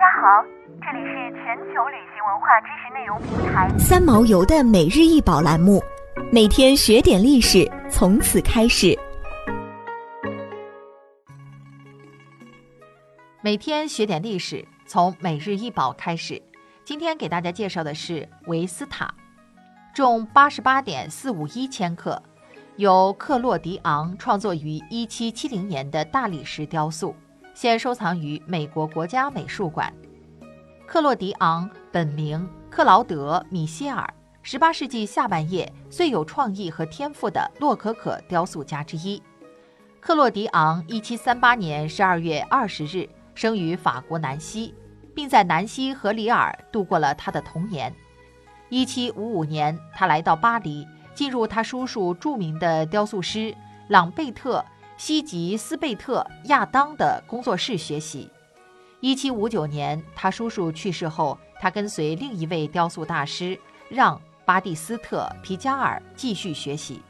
家好，这里是全球旅行文化知识内容平台三毛游的每日一宝栏目，每天学点历史，从此开始。每天学点历史，从每日一宝开始。今天给大家介绍的是维斯塔，重八十八点四五一千克，由克洛迪昂创作于一七七零年的大理石雕塑。现收藏于美国国家美术馆。克洛迪昂本名克劳德·米歇尔，18世纪下半叶最有创意和天赋的洛可可雕塑家之一。克洛迪昂1738年12月20日生于法国南希，并在南希和里尔度过了他的童年。1755年，他来到巴黎，进入他叔叔著名的雕塑师朗贝特。西吉斯贝特亚当的工作室学习。一七五九年，他叔叔去世后，他跟随另一位雕塑大师让巴蒂斯特皮加尔继续学习。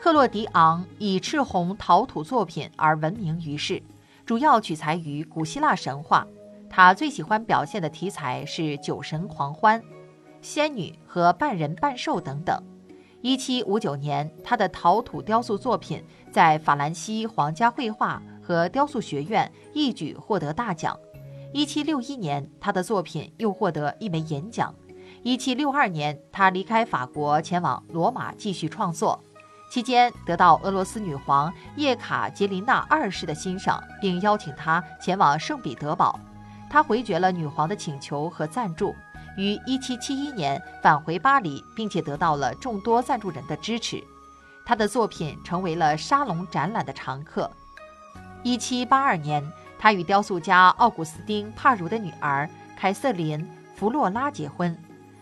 克洛迪昂以赤红陶土作品而闻名于世，主要取材于古希腊神话。他最喜欢表现的题材是酒神狂欢、仙女和半人半兽等等。一七五九年，他的陶土雕塑作品在法兰西皇家绘画和雕塑学院一举获得大奖。一七六一年，他的作品又获得一枚银奖。一七六二年，他离开法国前往罗马继续创作，期间得到俄罗斯女皇叶卡捷琳娜二世的欣赏，并邀请他前往圣彼得堡。他回绝了女皇的请求和赞助。于1771年返回巴黎，并且得到了众多赞助人的支持，他的作品成为了沙龙展览的常客。1782年，他与雕塑家奥古斯丁·帕茹的女儿凯瑟琳·弗洛拉结婚。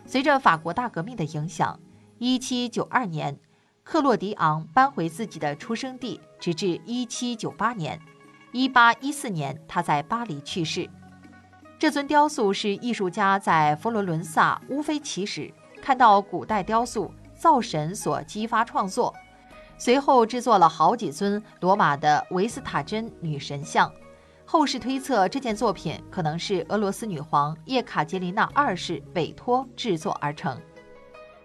随着法国大革命的影响，1792年，克洛迪昂搬回自己的出生地，直至1798年。1814年，他在巴黎去世。这尊雕塑是艺术家在佛罗伦萨乌菲奇时看到古代雕塑造神所激发创作，随后制作了好几尊罗马的维斯塔真女神像。后世推测这件作品可能是俄罗斯女皇叶卡捷琳娜二世委托制作而成。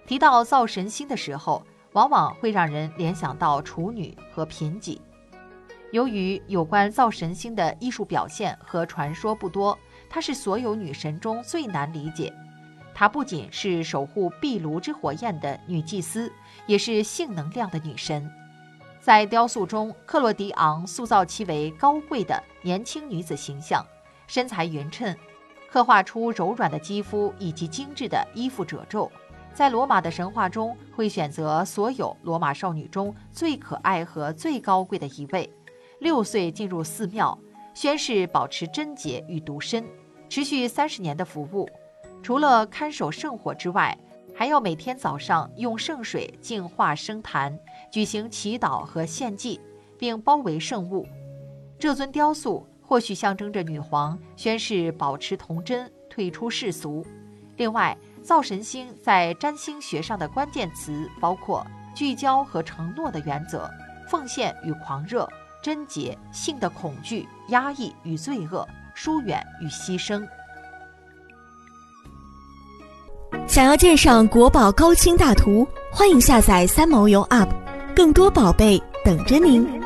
提到造神星的时候，往往会让人联想到处女和贫瘠。由于有关造神星的艺术表现和传说不多。她是所有女神中最难理解。她不仅是守护壁炉之火焰的女祭司，也是性能量的女神。在雕塑中，克洛迪昂塑造其为高贵的年轻女子形象，身材匀称，刻画出柔软的肌肤以及精致的衣服褶皱。在罗马的神话中，会选择所有罗马少女中最可爱和最高贵的一位。六岁进入寺庙。宣誓保持贞洁与独身，持续三十年的服务。除了看守圣火之外，还要每天早上用圣水净化圣坛，举行祈祷和献祭，并包围圣物。这尊雕塑或许象征着女皇宣誓保持童贞，退出世俗。另外，造神星在占星学上的关键词包括聚焦和承诺的原则，奉献与狂热。贞洁、性的恐惧、压抑与罪恶、疏远与牺牲。想要鉴赏国宝高清大图，欢迎下载三毛游 App，更多宝贝等着您。